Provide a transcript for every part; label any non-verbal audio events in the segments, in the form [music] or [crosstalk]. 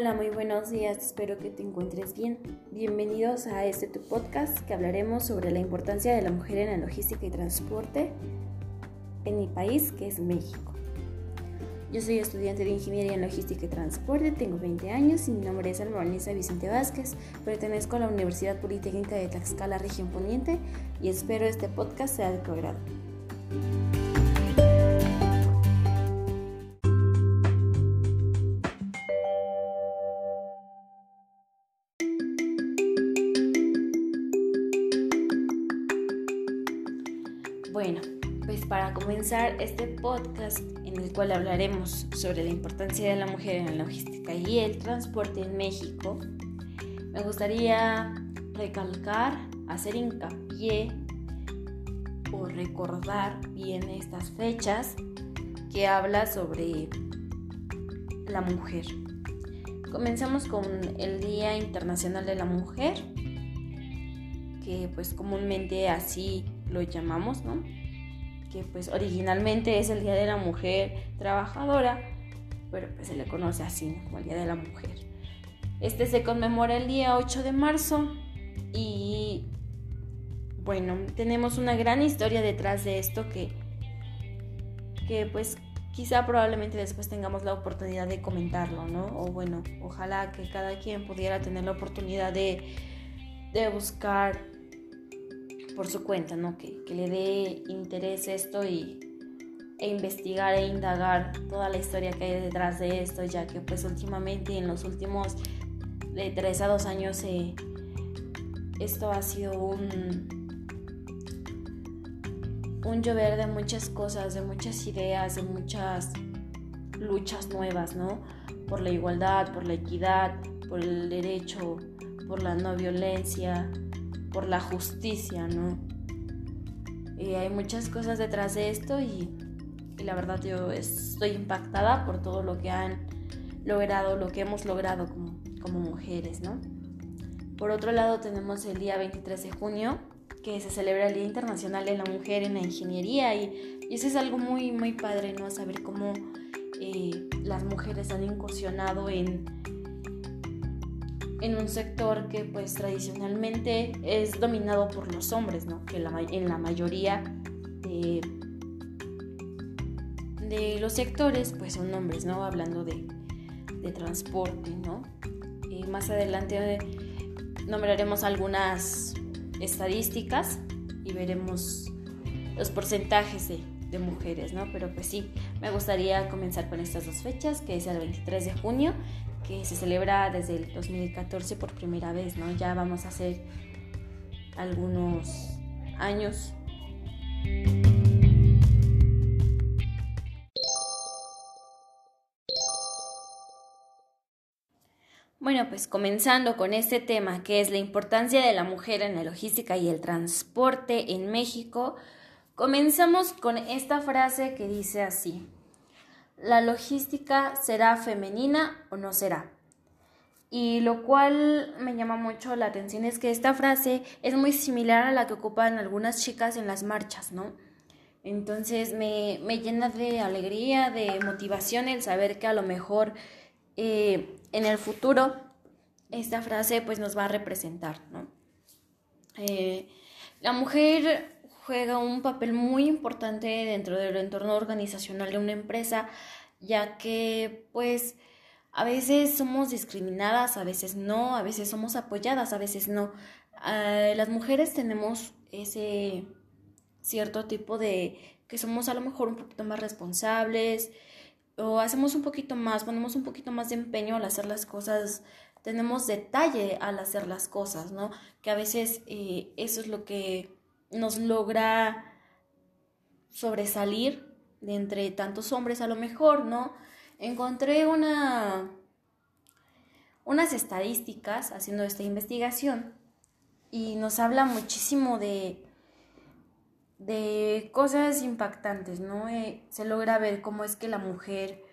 Hola, muy buenos días, espero que te encuentres bien. Bienvenidos a este tu podcast que hablaremos sobre la importancia de la mujer en la logística y transporte en mi país, que es México. Yo soy estudiante de Ingeniería en Logística y Transporte, tengo 20 años y mi nombre es Albanesa Vicente Vázquez. Pertenezco a la Universidad Politécnica de Tlaxcala, región poniente, y espero este podcast sea de tu agrado. Este podcast en el cual hablaremos sobre la importancia de la mujer en la logística y el transporte en México, me gustaría recalcar, hacer hincapié o recordar bien estas fechas que habla sobre la mujer. Comenzamos con el Día Internacional de la Mujer, que pues comúnmente así lo llamamos, ¿no? Que pues originalmente es el Día de la Mujer Trabajadora, pero pues se le conoce así, como el Día de la Mujer. Este se conmemora el día 8 de marzo y bueno, tenemos una gran historia detrás de esto que, que pues quizá probablemente después tengamos la oportunidad de comentarlo, ¿no? O bueno, ojalá que cada quien pudiera tener la oportunidad de, de buscar por su cuenta, ¿no? Que, le dé interés esto y, e investigar e indagar toda la historia que hay detrás de esto, ya que pues últimamente en los últimos de 3 a 2 años eh, esto ha sido un, un llover de muchas cosas, de muchas ideas, de muchas luchas nuevas, ¿no? Por la igualdad, por la equidad, por el derecho, por la no violencia, por la justicia, ¿no? Y hay muchas cosas detrás de esto y, la verdad yo estoy impactada por todo lo que han logrado, lo que hemos logrado como, como mujeres, ¿no? Por otro lado tenemos el día 23 de junio, que se celebra el Día Internacional de la Mujer en la Ingeniería y, y eso es algo muy, muy padre, ¿no? Saber cómo eh, las mujeres han incursionado en en un sector que pues tradicionalmente es dominado por los hombres, ¿no? Que en la mayoría de, de, los sectores pues son hombres, ¿no? Hablando de, de transporte, ¿no? Y más adelante nombraremos algunas estadísticas y veremos los porcentajes de, de mujeres, ¿no? Pero pues sí, me gustaría comenzar con estas dos fechas, que es el 23 de junio que se celebra desde el 2014 por primera vez, ¿no? Ya vamos a hacer algunos años. Bueno, pues comenzando con este tema que es la importancia de la mujer en la logística y el transporte en México, comenzamos con esta frase que dice así la logística será femenina o no será. Y lo cual me llama mucho la atención es que esta frase es muy similar a la que ocupan algunas chicas en las marchas, ¿no? Entonces me, llena de alegría, de motivación el saber que a lo mejor eh, en el futuro esta frase pues nos va a representar, ¿no? Eh, la mujer juega un papel muy importante dentro del entorno organizacional de una empresa, ya que pues a veces somos discriminadas, a veces no, a veces somos apoyadas, a veces no. Ah, las mujeres tenemos ese cierto tipo de que somos a lo mejor un poquito más responsables o hacemos un poquito más, ponemos un poquito más de empeño al hacer las cosas, tenemos detalle al hacer las cosas, ¿no? Que a veces eh, eso es lo que nos logra sobresalir de entre tantos hombres a lo mejor, ¿no? Encontré una unas estadísticas haciendo esta investigación y nos habla muchísimo de de cosas impactantes, ¿no? Eh, se logra ver cómo es que la mujer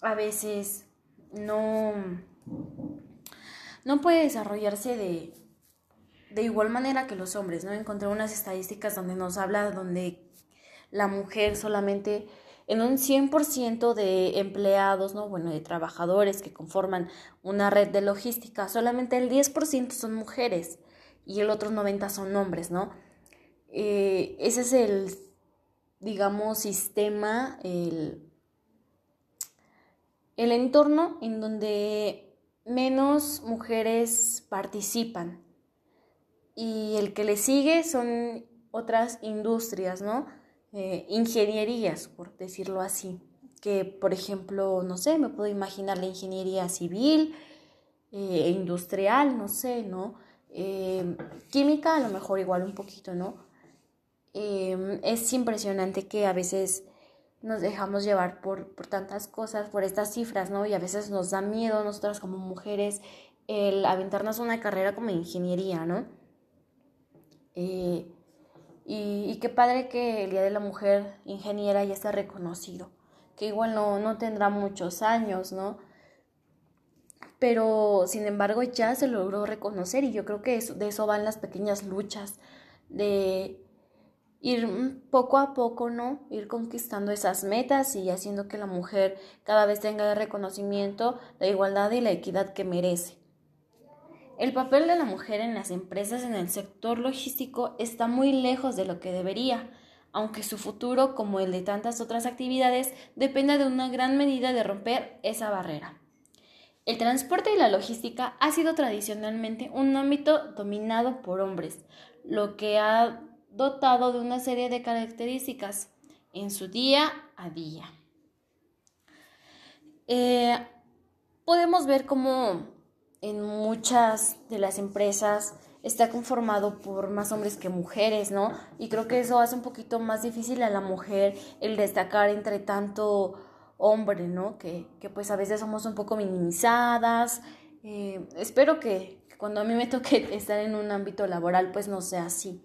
a veces no no puede desarrollarse de de igual manera que los hombres, ¿no? Encontré unas estadísticas donde nos habla donde la mujer solamente en un 100% de empleados, ¿no? Bueno, de trabajadores que conforman una red de logística, solamente el 10% son mujeres y el otro 90% son hombres, ¿no? Eh, ese es el, digamos, sistema, el, el entorno en donde menos mujeres participan. Y el que le sigue son otras industrias, ¿no? Eh, ingenierías, por decirlo así. Que, por ejemplo, no sé, me puedo imaginar la ingeniería civil, eh, industrial, no sé, ¿no? Eh, química, a lo mejor igual un poquito, ¿no? es impresionante que a veces nos dejamos llevar por, por, tantas cosas, por estas cifras, ¿no? Y a veces nos da miedo nosotras como mujeres el aventarnos una carrera como ingeniería, ¿no? Eh, y, qué padre que el Día de la Mujer Ingeniera ya esté reconocido, que igual no, no tendrá muchos años, ¿no? Pero sin embargo ya se logró reconocer y yo creo que de eso van las pequeñas luchas, de ir poco a poco, ¿no? Ir conquistando esas metas y haciendo que la mujer cada vez tenga el reconocimiento, la igualdad y la equidad que merece. El papel de la mujer en las empresas en el sector logístico está muy lejos de lo que debería, aunque su futuro, como el de tantas otras actividades, depende de una gran medida de romper esa barrera. El transporte y la logística ha sido tradicionalmente un ámbito dominado por hombres, lo que ha dotado de una serie de características en su día a día. Eh, podemos ver cómo en muchas de las empresas está conformado por más hombres que mujeres, ¿no? Y creo que eso hace un poquito más difícil a la mujer el destacar entre tanto hombre, ¿no? Que, pues a veces somos un poco minimizadas. Eh, espero que cuando a mí me toque [laughs] estar en un ámbito laboral pues no sea así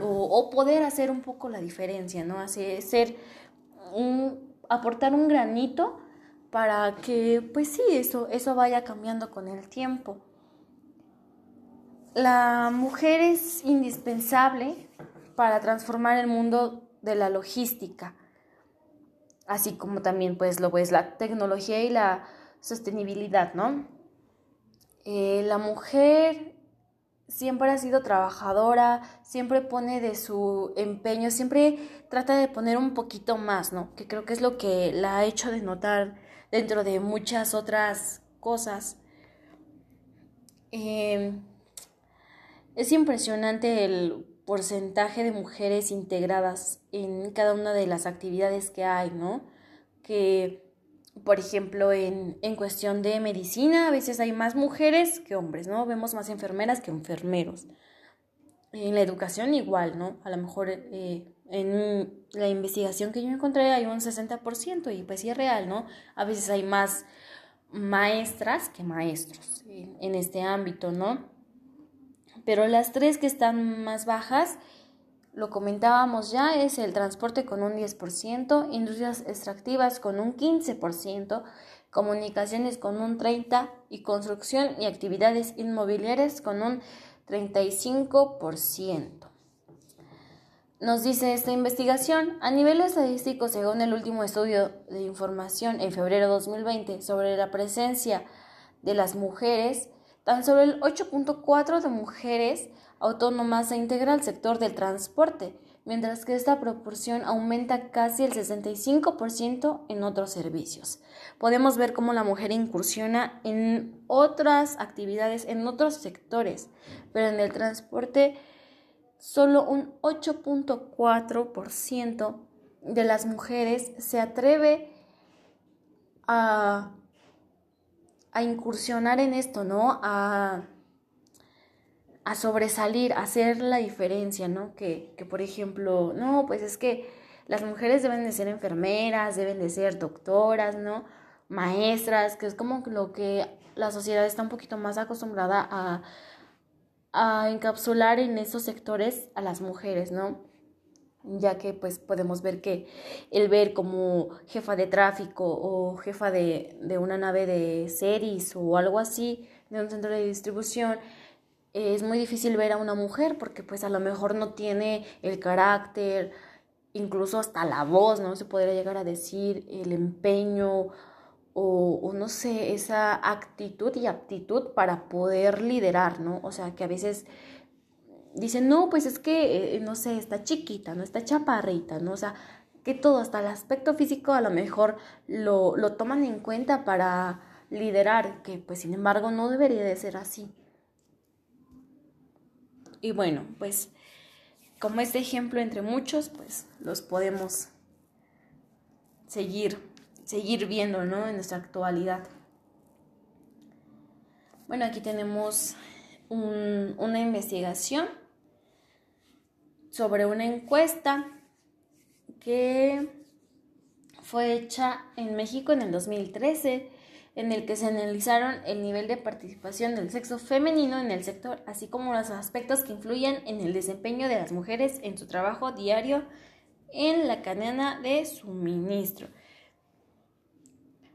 o, poder hacer un poco la diferencia, ¿no? Hacer, ser un, aportar un granito para que, pues sí, eso, eso vaya cambiando con el tiempo. La mujer es indispensable para transformar el mundo de la logística, así como también pues lo es la tecnología y la sostenibilidad, ¿no? Eh, la mujer siempre ha sido trabajadora, siempre pone de su empeño, siempre trata de poner un poquito más, ¿no? Que creo que es lo que la ha hecho de notar dentro de muchas otras cosas. Em, es impresionante el porcentaje de mujeres integradas en cada una de las actividades que hay, ¿no? Que por ejemplo, en, en, cuestión de medicina, a veces hay más mujeres que hombres, ¿no? Vemos más enfermeras que enfermeros. En la educación igual, ¿no? A lo mejor eh, en la investigación que yo encontré hay un 60% y pues sí es real, ¿no? A veces hay más maestras que maestros en, este ámbito, ¿no? Pero las tres que están más bajas lo comentábamos ya, es el transporte con un 10%, industrias extractivas con un 15%, comunicaciones con un 30% y construcción y actividades inmobiliarias con un 35%. Nos dice esta investigación, a nivel estadístico, según el último estudio de información en febrero de 2020 sobre la presencia de las mujeres, tan solo el 8.4 de mujeres autónomas se integra al sector del transporte, mientras que esta proporción aumenta casi el 65% en otros servicios. Podemos ver cómo la mujer incursiona en otras actividades, en otros sectores, pero en el transporte solo un 8.4% de las mujeres se atreve a, incursionar en esto, ¿no? A a sobresalir, a hacer la diferencia, ¿no? Que, que, por ejemplo, no, pues es que las mujeres deben de ser enfermeras, deben de ser doctoras, ¿no? Maestras, que es como lo que la sociedad está un poquito más acostumbrada a, a encapsular en esos sectores a las mujeres, ¿no? ya que pues podemos ver que el ver como jefa de tráfico o jefa de, de una nave de series o algo así, de un centro de distribución, es muy difícil ver a una mujer porque pues a lo mejor no tiene el carácter incluso hasta la voz, ¿no? Se podría llegar a decir el empeño o, no sé, esa actitud y aptitud para poder liderar, ¿no? O sea, que a veces dicen, no, pues es que, eh, no sé, está chiquita, no está chaparrita, ¿no? O sea, que todo, hasta el aspecto físico a lo mejor lo, lo toman en cuenta para liderar, que pues sin embargo no debería de ser así. Y bueno, pues como este ejemplo entre muchos, pues los podemos seguir, seguir viendo, ¿no? En nuestra actualidad. Bueno, aquí tenemos una investigación sobre una encuesta que fue hecha en México en el 2013, en el que se analizaron el nivel de participación del sexo femenino en el sector, así como los aspectos que influyen en el desempeño de las mujeres en su trabajo diario en la cadena de suministro.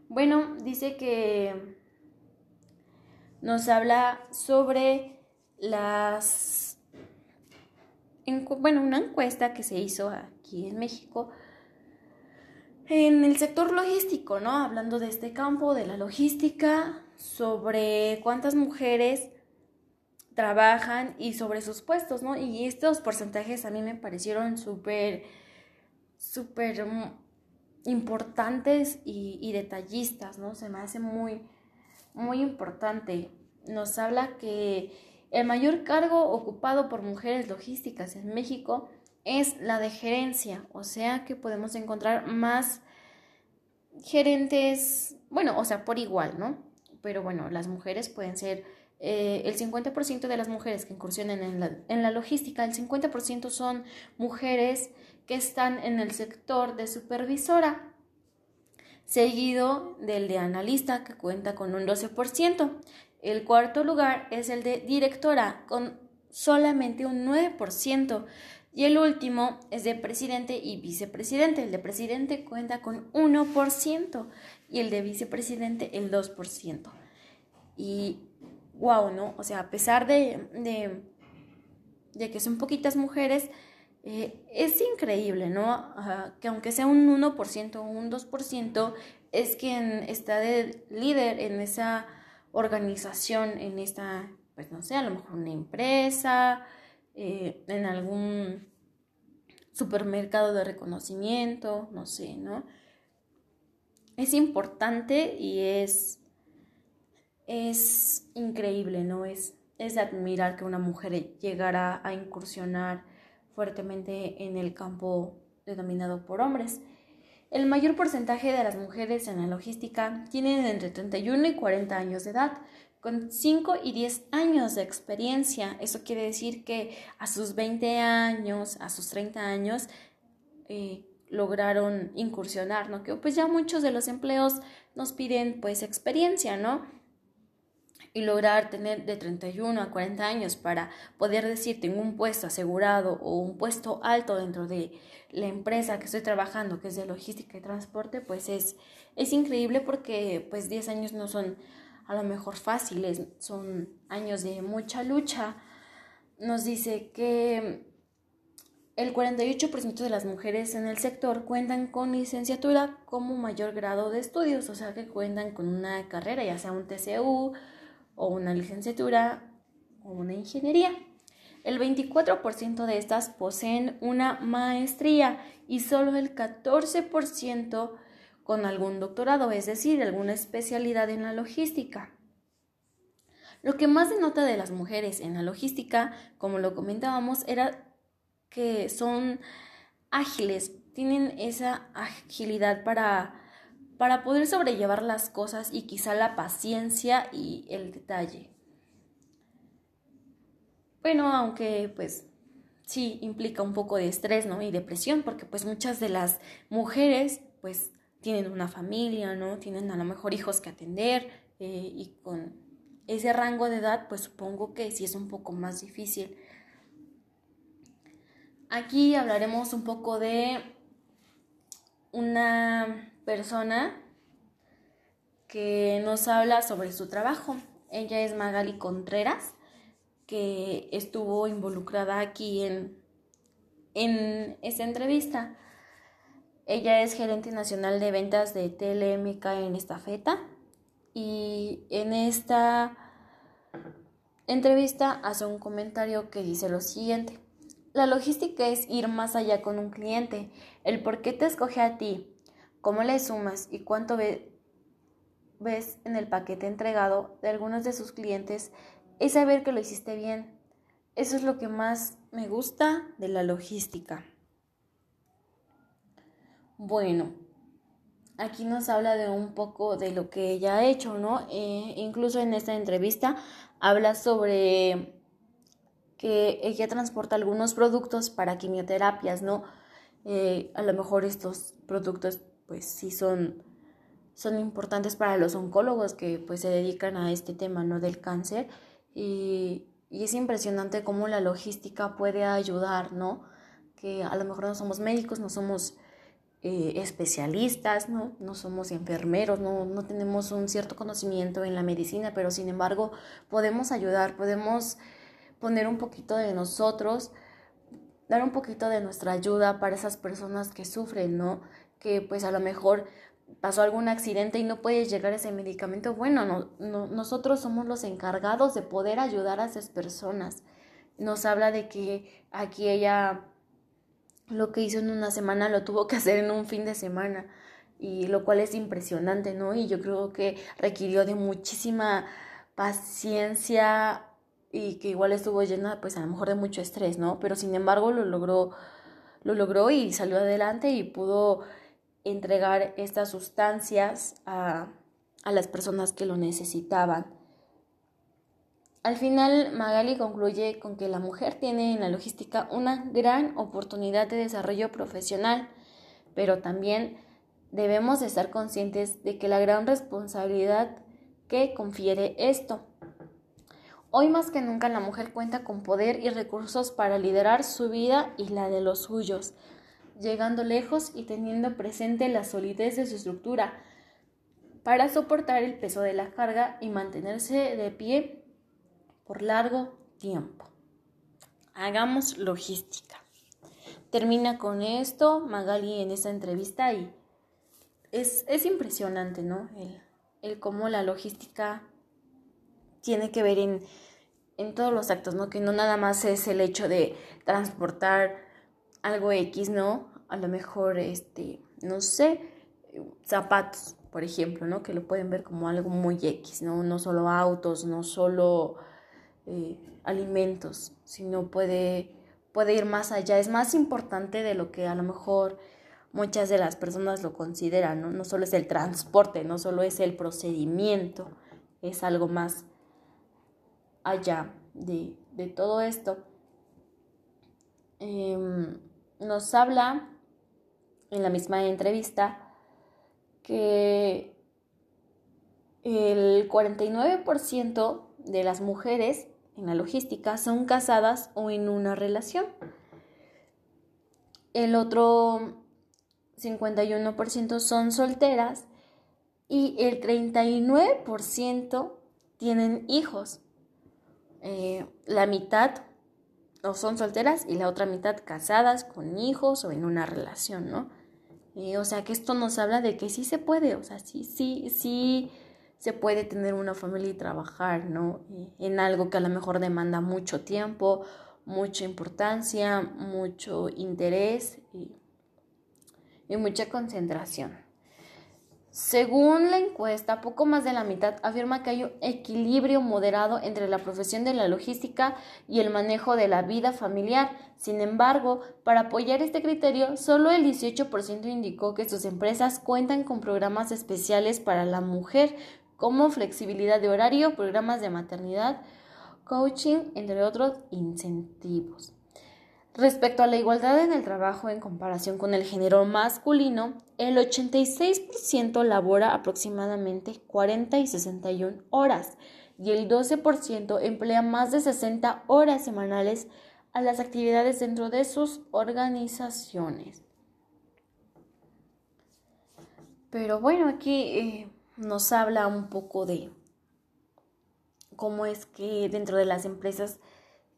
Bueno, dice que nos habla sobre las bueno, una encuesta que se hizo aquí en México en el sector logístico, ¿no? Hablando de este campo, de la logística, sobre cuántas mujeres trabajan y sobre sus puestos, ¿no? Y estos porcentajes a mí me parecieron súper, súper mm, importantes y, detallistas, ¿no? Se me hace muy, muy importante. Nos habla que el mayor cargo ocupado por mujeres logísticas en México es la de gerencia, o sea que podemos encontrar más gerentes, bueno, o sea, por igual, ¿no? Pero bueno, las mujeres pueden ser eh, el 50% de las mujeres que incursionan en la, en la logística, el 50% son mujeres que están en el sector de supervisora, seguido del de analista que cuenta con un 12%. El cuarto lugar es el de directora con solamente un 9%. Y el último es de presidente y vicepresidente. El de presidente cuenta con 1% y el de vicepresidente el 2%. Y wow, ¿no? O sea, a pesar de, de, que son poquitas mujeres, eh, es increíble, ¿no? que aunque sea un 1% o un 2%, es quien está de líder en esa organización en esta, pues no sé, a lo mejor una empresa, eh, en algún supermercado de reconocimiento, no sé, ¿no? Es importante y es, es increíble, ¿no? Es, es admirar que una mujer llegara a incursionar fuertemente en el campo denominado por hombres. El mayor porcentaje de las mujeres en la logística tienen entre 31 y 40 años de edad, con 5 y 10 años de experiencia. Eso quiere decir que a sus 20 años, a sus 30 años, eh, lograron incursionar, ¿no? Que pues ya muchos de los empleos nos piden pues experiencia, ¿no? Y lograr tener de 31 a 40 años para poder decir tengo un puesto asegurado o un puesto alto dentro de la empresa que estoy trabajando, que es de logística y transporte, pues es, es increíble porque pues 10 años no son a lo mejor fáciles, son años de mucha lucha. Nos dice que el 48% de las mujeres en el sector cuentan con licenciatura como mayor grado de estudios, o sea que cuentan con una carrera, ya sea un TCU, o una licenciatura o una ingeniería. El 24% de estas poseen una maestría y solo el 14% con algún doctorado, es decir, alguna especialidad en la logística. Lo que más denota de las mujeres en la logística, como lo comentábamos, era que son ágiles, tienen esa agilidad para para poder sobrellevar las cosas y quizá la paciencia y el detalle. Bueno, aunque pues sí implica un poco de estrés, ¿no? Y depresión, porque pues muchas de las mujeres pues tienen una familia, ¿no? Tienen a lo mejor hijos que atender eh, y con ese rango de edad pues supongo que sí es un poco más difícil. Aquí hablaremos un poco de una persona que nos habla sobre su trabajo. Ella es Magali Contreras, que estuvo involucrada aquí en, en esta entrevista. Ella es gerente nacional de ventas de TLMK en Estafeta y en esta entrevista hace un comentario que dice lo siguiente. La logística es ir más allá con un cliente, el por qué te escoge a ti, cómo le sumas y cuánto ves en el paquete entregado de algunos de sus clientes es saber que lo hiciste bien. Eso es lo que más me gusta de la logística. Bueno, aquí nos habla de un poco de lo que ella ha hecho, ¿no? Eh, incluso en esta entrevista habla sobre que ella transporta algunos productos para quimioterapias, ¿no? Eh, a lo mejor estos productos pues sí son, son importantes para los oncólogos que pues se dedican a este tema, ¿no? Del cáncer y, y es impresionante cómo la logística puede ayudar, ¿no? Que a lo mejor no somos médicos, no somos eh, especialistas, ¿no? no somos enfermeros, no, no tenemos un cierto conocimiento en la medicina, pero sin embargo podemos ayudar, podemos poner un poquito de nosotros, dar un poquito de nuestra ayuda para esas personas que sufren, ¿no? Que pues a lo mejor pasó algún accidente y no puede llegar ese medicamento. Bueno, no, nosotros somos los encargados de poder ayudar a esas personas. Nos habla de que aquí ella lo que hizo en una semana lo tuvo que hacer en un fin de semana y lo cual es impresionante, ¿no? Y yo creo que requirió de muchísima paciencia y que igual estuvo llena pues a lo mejor de mucho estrés, ¿no? Pero sin embargo lo logró lo logró y salió adelante y pudo entregar estas sustancias a, a las personas que lo necesitaban. Al final, Magali concluye con que la mujer tiene en la logística una gran oportunidad de desarrollo profesional, pero también debemos estar conscientes de que la gran responsabilidad que confiere esto. Hoy más que nunca la mujer cuenta con poder y recursos para liderar su vida y la de los suyos, llegando lejos y teniendo presente la solidez de su estructura para soportar el peso de la carga y mantenerse de pie por largo tiempo. Hagamos logística. Termina con esto Magali en esta entrevista y es, impresionante, ¿no? El, cómo la logística tiene que ver en, en todos los actos, ¿no? Que no nada más es el hecho de transportar algo X, ¿no? A lo mejor, este, no sé, zapatos, por ejemplo, ¿no? Que lo pueden ver como algo muy X, ¿no? No solo autos, no solo eh, alimentos, sino puede, puede ir más allá. Es más importante de lo que a lo mejor muchas de las personas lo consideran, ¿no? No solo es el transporte, no solo es el procedimiento, es algo más allá de, todo esto. Em, nos habla en la misma entrevista que el 49% de las mujeres en la logística son casadas o en una relación. El otro 51% son solteras y el 39% tienen hijos. Eh, la mitad o son solteras y la otra mitad casadas con hijos o en una relación, ¿no? Eh, o sea que esto nos habla de que sí se puede, o sea, sí, sí, sí se puede tener una familia y trabajar, ¿no? En algo que a lo mejor demanda mucho tiempo, mucha importancia, mucho interés y, mucha concentración. Según la encuesta, poco más de la mitad afirma que hay un equilibrio moderado entre la profesión de la logística y el manejo de la vida familiar. Sin embargo, para apoyar este criterio, solo el 18% indicó que sus empresas cuentan con programas especiales para la mujer, como flexibilidad de horario, programas de maternidad, coaching, entre otros incentivos. Respecto a la igualdad en el trabajo en comparación con el género masculino, el 86% labora aproximadamente 40 y 61 horas y el 12% emplea más de 60 horas semanales a las actividades dentro de sus organizaciones. Pero bueno, aquí eh, nos habla un poco de cómo es que dentro de las empresas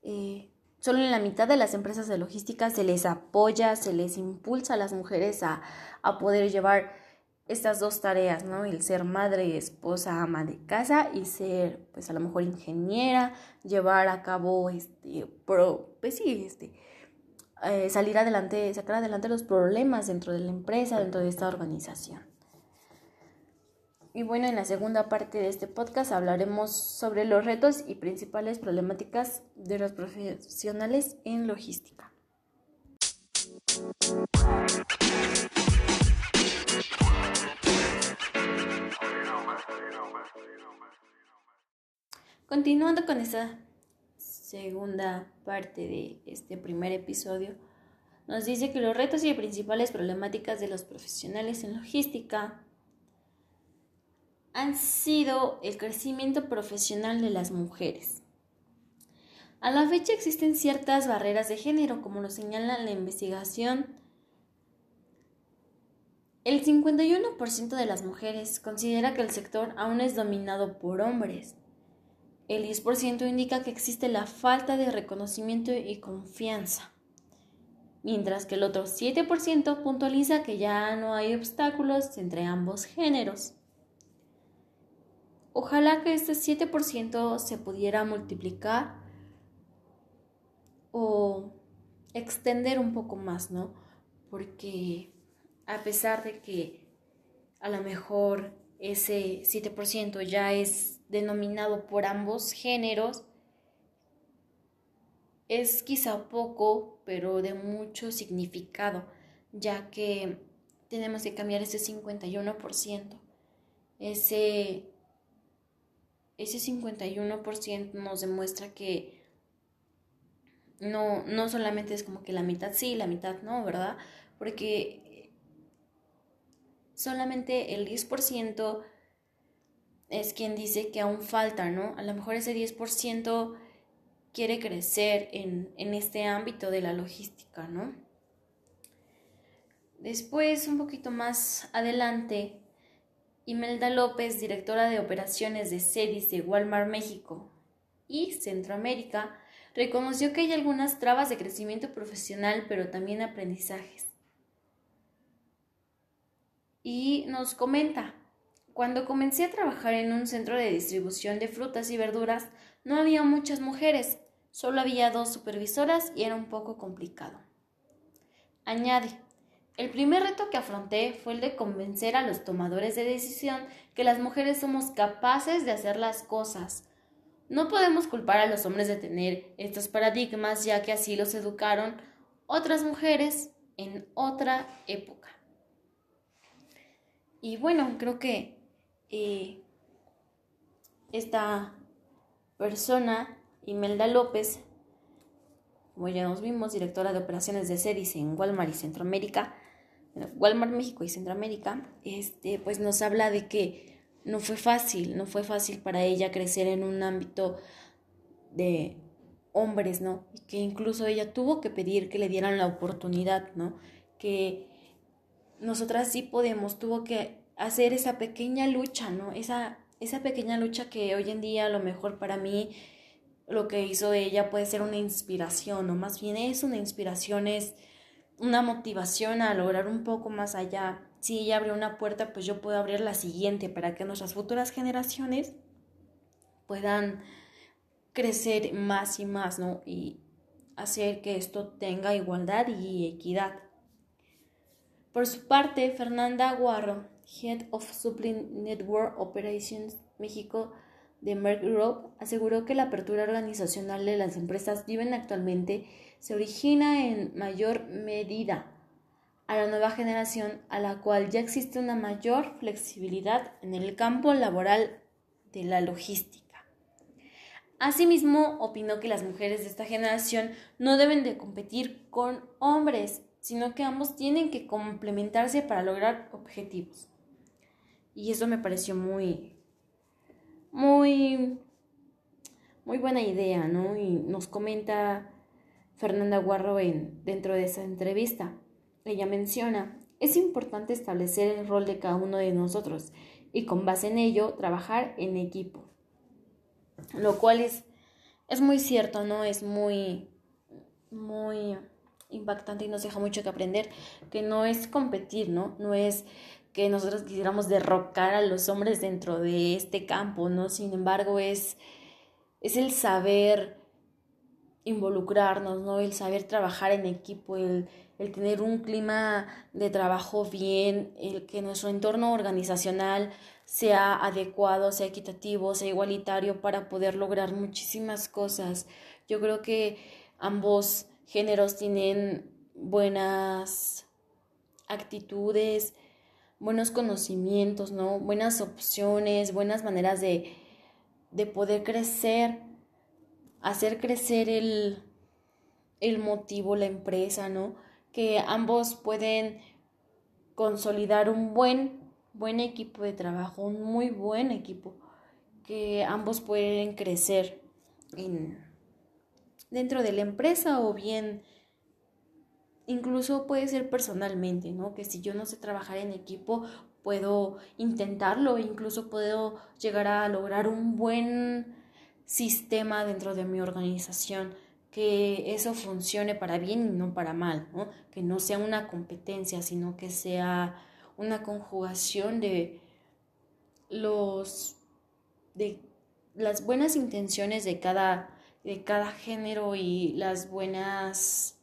eh, Solo en la mitad de las empresas de logística se les apoya, se les impulsa a las mujeres a, poder llevar estas dos tareas, ¿no? El ser madre, esposa, ama de casa y ser, pues a lo mejor ingeniera, llevar a cabo, este, pro, pues sí, este, eh, salir adelante, sacar adelante los problemas dentro de la empresa, dentro de esta organización. Y bueno, en la segunda parte de este podcast hablaremos sobre los retos y principales problemáticas de los profesionales en logística. Continuando con esta segunda parte de este primer episodio, nos dice que los retos y principales problemáticas de los profesionales en logística han sido el crecimiento profesional de las mujeres. A la fecha existen ciertas barreras de género, como lo señala la investigación. El 51% de las mujeres considera que el sector aún es dominado por hombres. El 10% indica que existe la falta de reconocimiento y confianza, mientras que el otro 7% puntualiza que ya no hay obstáculos entre ambos géneros. Ojalá que este 7% se pudiera multiplicar o extender un poco más, ¿no? Porque a pesar de que a lo mejor ese 7% ya es denominado por ambos géneros, es quizá poco, pero de mucho significado, ya que tenemos que cambiar ese 51%. Ese ese 51% nos demuestra que no, no solamente es como que la mitad sí, la mitad no, ¿verdad? Porque solamente el 10% es quien dice que aún falta, ¿no? A lo mejor ese 10% quiere crecer en, en este ámbito de la logística, ¿no? Después, un poquito más adelante, Imelda López, directora de operaciones de CEDIS de Walmart México y Centroamérica, reconoció que hay algunas trabas de crecimiento profesional, pero también aprendizajes. Y nos comenta, cuando comencé a trabajar en un centro de distribución de frutas y verduras, no había muchas mujeres, solo había dos supervisoras y era un poco complicado. Añade, el primer reto que afronté fue el de convencer a los tomadores de decisión que las mujeres somos capaces de hacer las cosas. No podemos culpar a los hombres de tener estos paradigmas ya que así los educaron otras mujeres en otra época. Y bueno, creo que eh, esta persona, Imelda López, como ya nos vimos, directora de operaciones de CEDIS en Walmart y Centroamérica, Walmart México y Centroamérica, este, pues nos habla de que no fue fácil, no fue fácil para ella crecer en un ámbito de hombres, ¿no? Que incluso ella tuvo que pedir que le dieran la oportunidad, ¿no? Que nosotras sí podemos, tuvo que hacer esa pequeña lucha, ¿no? Esa, esa pequeña lucha que hoy en día a lo mejor para mí lo que hizo ella puede ser una inspiración, o más bien es una inspiración, es una motivación a lograr un poco más allá. Si ella abrió una puerta, pues yo puedo abrir la siguiente para que nuestras futuras generaciones puedan crecer más y más, ¿no? Y hacer que esto tenga igualdad y equidad. Por su parte, Fernanda Guarro, Head of Supply Network Operations México de Merck Group, aseguró que la apertura organizacional de las empresas viven actualmente se origina en mayor medida a la nueva generación a la cual ya existe una mayor flexibilidad en el campo laboral de la logística. Asimismo, opinó que las mujeres de esta generación no deben de competir con hombres, sino que ambos tienen que complementarse para lograr objetivos. Y eso me pareció muy, muy, muy buena idea, ¿no? Y nos comenta Fernanda Guarro en, dentro de esa entrevista. Ella menciona, es importante establecer el rol de cada uno de nosotros y con base en ello trabajar en equipo. Lo cual es, es muy cierto, ¿no? Es muy, muy impactante y nos deja mucho que aprender, que no es competir, ¿no? No es que nosotros quisiéramos derrocar a los hombres dentro de este campo, ¿no? Sin embargo, es, es el saber involucrarnos, ¿no? El saber trabajar en equipo, el, el tener un clima de trabajo bien, el que nuestro entorno organizacional sea adecuado, sea equitativo, sea igualitario para poder lograr muchísimas cosas. Yo creo que ambos géneros tienen buenas actitudes, buenos conocimientos, ¿no? Buenas opciones, buenas maneras de, de poder crecer, hacer crecer el, el motivo, la empresa, ¿no? Que ambos pueden consolidar un buen, buen equipo de trabajo, un muy buen equipo, que ambos pueden crecer en, dentro de la empresa o bien incluso puede ser personalmente, ¿no? Que si yo no sé trabajar en equipo, puedo intentarlo, incluso puedo llegar a lograr un buen sistema dentro de mi organización, que eso funcione para bien y no para mal, ¿no? Que no sea una competencia, sino que sea una conjugación de los de las buenas intenciones de cada de cada género y las buenas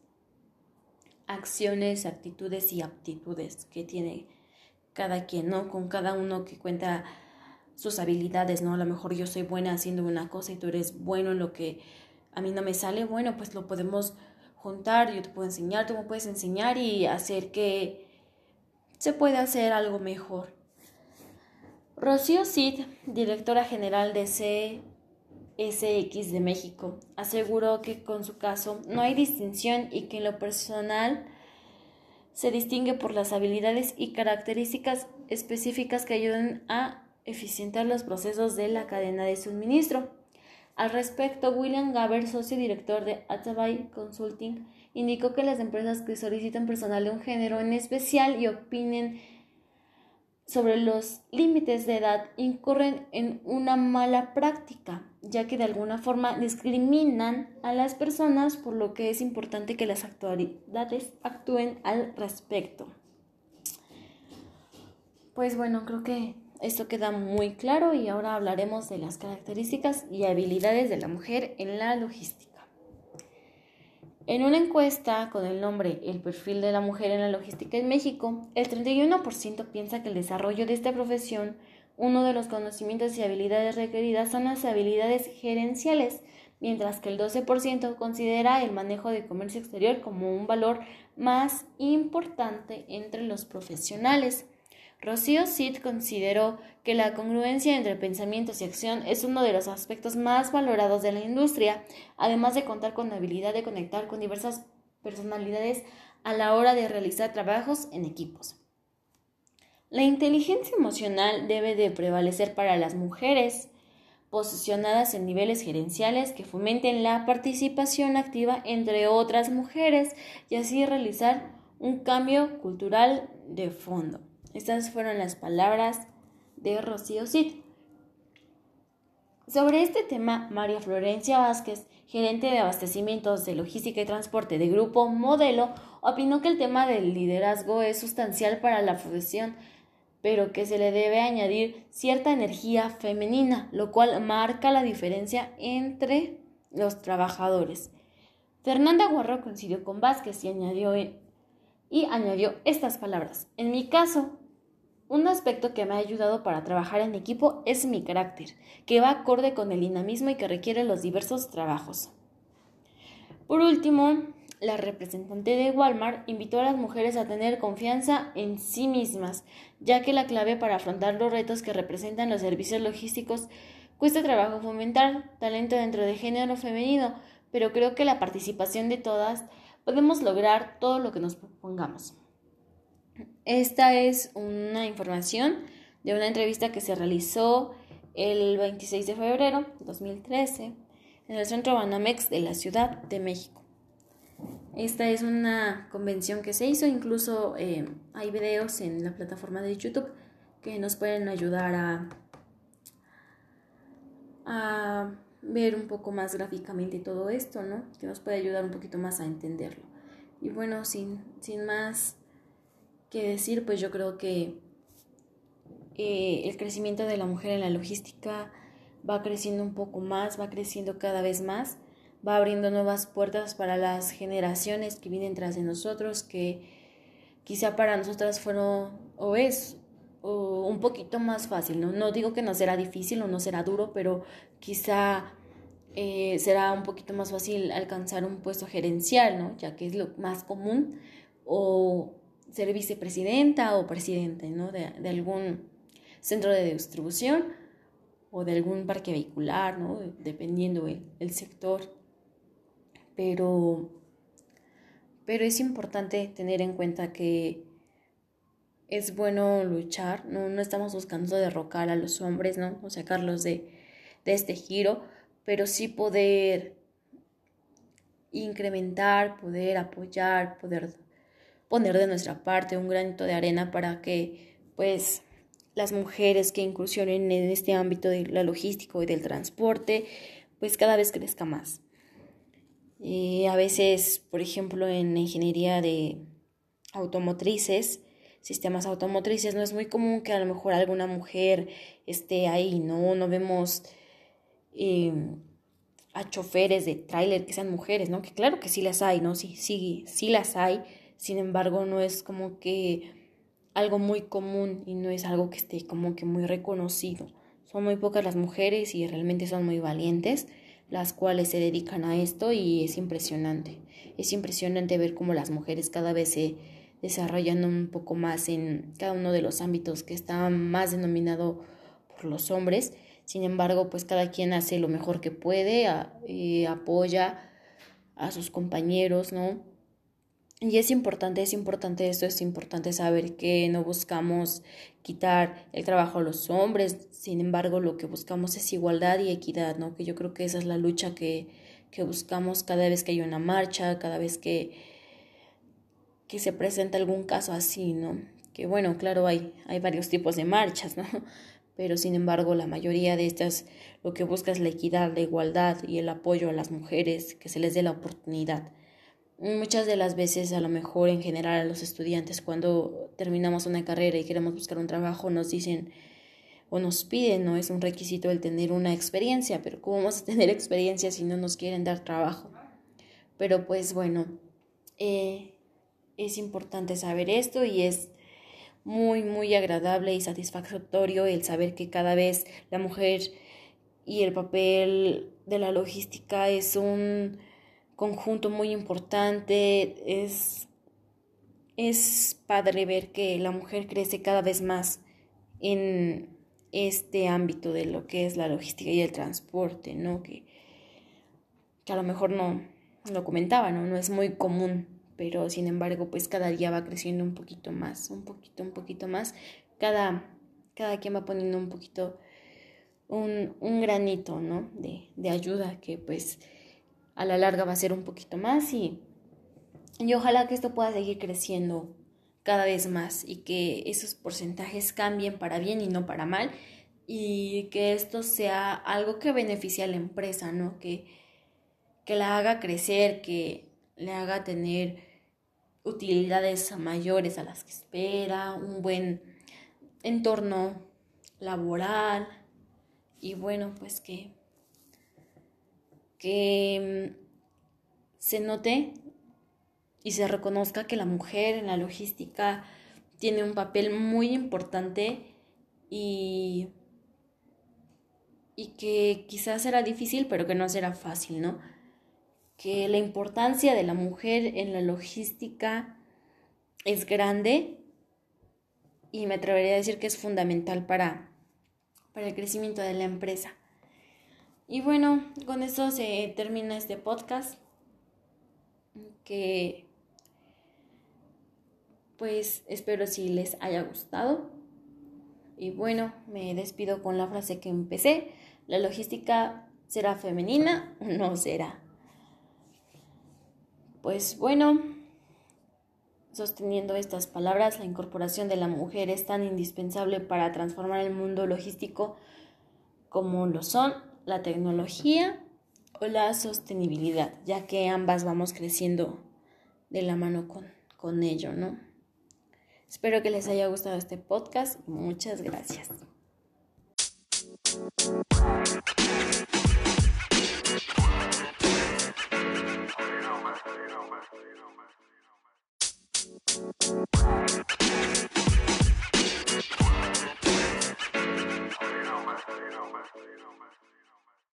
acciones, actitudes y aptitudes que tiene cada quien, ¿no? Con cada uno que cuenta sus habilidades, ¿no? A lo mejor yo soy buena haciendo una cosa y tú eres bueno en lo que a mí no me sale, bueno, pues lo podemos juntar, yo te puedo enseñar, tú me puedes enseñar y hacer que se pueda hacer algo mejor. Rocío Cid, directora general de C SX de México. Aseguró que con su caso no hay distinción y que en lo personal se distingue por las habilidades y características específicas que ayudan a eficientar los procesos de la cadena de suministro. Al respecto, William Gaber, socio director de Atabay Consulting, indicó que las empresas que solicitan personal de un género en especial y opinen sobre los límites de edad incurren en una mala práctica, ya que de alguna forma discriminan a las personas, por lo que es importante que las autoridades actúen al respecto. Pues bueno, creo que esto queda muy claro y ahora hablaremos de las características y habilidades de la mujer en la logística. En una encuesta con el nombre El perfil de la mujer en la logística en México, el 31% piensa que el desarrollo de esta profesión, uno de los conocimientos y habilidades requeridas son las habilidades gerenciales, mientras que el 12% considera el manejo de comercio exterior como un valor más importante entre los profesionales. Rocío Cid consideró que la congruencia entre pensamientos y acción es uno de los aspectos más valorados de la industria, además de contar con la habilidad de conectar con diversas personalidades a la hora de realizar trabajos en equipos. La inteligencia emocional debe de prevalecer para las mujeres posicionadas en niveles gerenciales que fomenten la participación activa entre otras mujeres y así realizar un cambio cultural de fondo. Estas fueron las palabras de Rocío Cid. Sobre este tema, María Florencia Vázquez, gerente de abastecimientos de logística y transporte de Grupo Modelo, opinó que el tema del liderazgo es sustancial para la profesión, pero que se le debe añadir cierta energía femenina, lo cual marca la diferencia entre los trabajadores. Fernanda Guarro coincidió con Vázquez y añadió, y añadió estas palabras. En mi caso, un aspecto que me ha ayudado para trabajar en equipo es mi carácter, que va acorde con el dinamismo y que requiere los diversos trabajos. Por último, la representante de Walmart invitó a las mujeres a tener confianza en sí mismas, ya que la clave para afrontar los retos que representan los servicios logísticos cuesta trabajo fomentar talento dentro de género femenino, pero creo que la participación de todas podemos lograr todo lo que nos propongamos. Esta es una información de una entrevista que se realizó el 26 de febrero de 2013 en el Centro Banamex de la Ciudad de México. Esta es una convención que se hizo, incluso eh, hay videos en la plataforma de YouTube que nos pueden ayudar a, a ver un poco más gráficamente todo esto, ¿no? Que nos puede ayudar un poquito más a entenderlo. Y bueno, sin, sin más que decir, pues yo creo que eh, el crecimiento de la mujer en la logística va creciendo un poco más, va creciendo cada vez más, va abriendo nuevas puertas para las generaciones que vienen tras de nosotros, que quizá para nosotras fueron o es un poquito más fácil, ¿no? No digo que no será difícil o no será duro, pero quizá eh, será un poquito más fácil alcanzar un puesto gerencial, ¿no? Ya que es lo más común, o ser vicepresidenta o presidente, ¿no? De, algún centro de distribución o de algún parque vehicular, ¿no? Dependiendo el, el sector. Pero, pero es importante tener en cuenta que es bueno luchar, no, no estamos buscando derrocar a los hombres, ¿no? O sacarlos de, de este giro, pero sí poder incrementar, poder apoyar, poder poner de nuestra parte un granito de arena para que pues las mujeres que incursionen en este ámbito de la logística y del transporte pues cada vez crezca más. Y a veces, por ejemplo, en ingeniería de automotrices, sistemas automotrices, no es muy común que a lo mejor alguna mujer esté ahí, ¿no? No vemos eh, a choferes de tráiler que sean mujeres, ¿no? Que claro que sí las hay, ¿no? Sí, sí, sí las hay, sin embargo no es como que algo muy común y no es algo que esté como que muy reconocido. Son muy pocas las mujeres y realmente son muy valientes las cuales se dedican a esto y es impresionante. Es impresionante ver cómo las mujeres cada vez se desarrollan un poco más en cada uno de los ámbitos que está más denominado por los hombres. Sin embargo, pues cada quien hace lo mejor que puede, eh, apoya a sus compañeros, ¿no? Y es importante, es importante esto, es importante saber que no buscamos quitar el trabajo a los hombres, sin embargo lo que buscamos es igualdad y equidad, ¿no? Que yo creo que esa es la lucha que, que buscamos cada vez que hay una marcha, cada vez que, que se presenta algún caso así, ¿no? Que bueno, claro, hay, hay varios tipos de marchas, ¿no? [laughs] Pero sin embargo la mayoría de estas lo que busca es la equidad, la igualdad y el apoyo a las mujeres, que se les dé la oportunidad. Muchas de las veces, a lo mejor en general a los estudiantes, cuando terminamos una carrera y queremos buscar un trabajo, nos dicen o nos piden, no es un requisito el tener una experiencia, pero ¿cómo vamos a tener [laughs] experiencia si no nos quieren dar trabajo? Pero pues bueno, eh, es importante saber esto y es muy, muy agradable y satisfactorio el saber que cada vez la mujer y el papel de la logística es un conjunto muy importante. Es, es padre ver que la mujer crece cada vez más en este ámbito de lo que es la logística y el transporte, ¿no? Que, que a lo mejor no lo comentaba, ¿no? No es muy común, pero sin embargo, pues cada día va creciendo un poquito más, un poquito, un poquito más. Cada, cada quien va poniendo un poquito, un, un granito, ¿no? De, de ayuda que pues a la larga va a ser un poquito más y, y ojalá que esto pueda seguir creciendo cada vez más y que esos porcentajes cambien para bien y no para mal y que esto sea algo que beneficie a la empresa, ¿no? Que, que la haga crecer, que le haga tener utilidades mayores a las que espera, un buen entorno laboral y bueno, pues que que mm, se note y se reconozca que la mujer en la logística tiene un papel muy importante y, y que quizás será difícil, pero que no será fácil, ¿no? Que la importancia de la mujer en la logística es grande y me atrevería a decir que es fundamental para, para el crecimiento de la empresa. Y bueno, con esto se termina este podcast. Que pues espero si les haya gustado. Y bueno, me despido con la frase que empecé. La logística será femenina o no será. Pues bueno, sosteniendo estas palabras, la incorporación de la mujer es tan indispensable para transformar el mundo logístico como lo son la tecnología o la sostenibilidad, ya que ambas vamos creciendo de la mano con, con ello, ¿no? Espero que les haya gustado este podcast. Muchas gracias.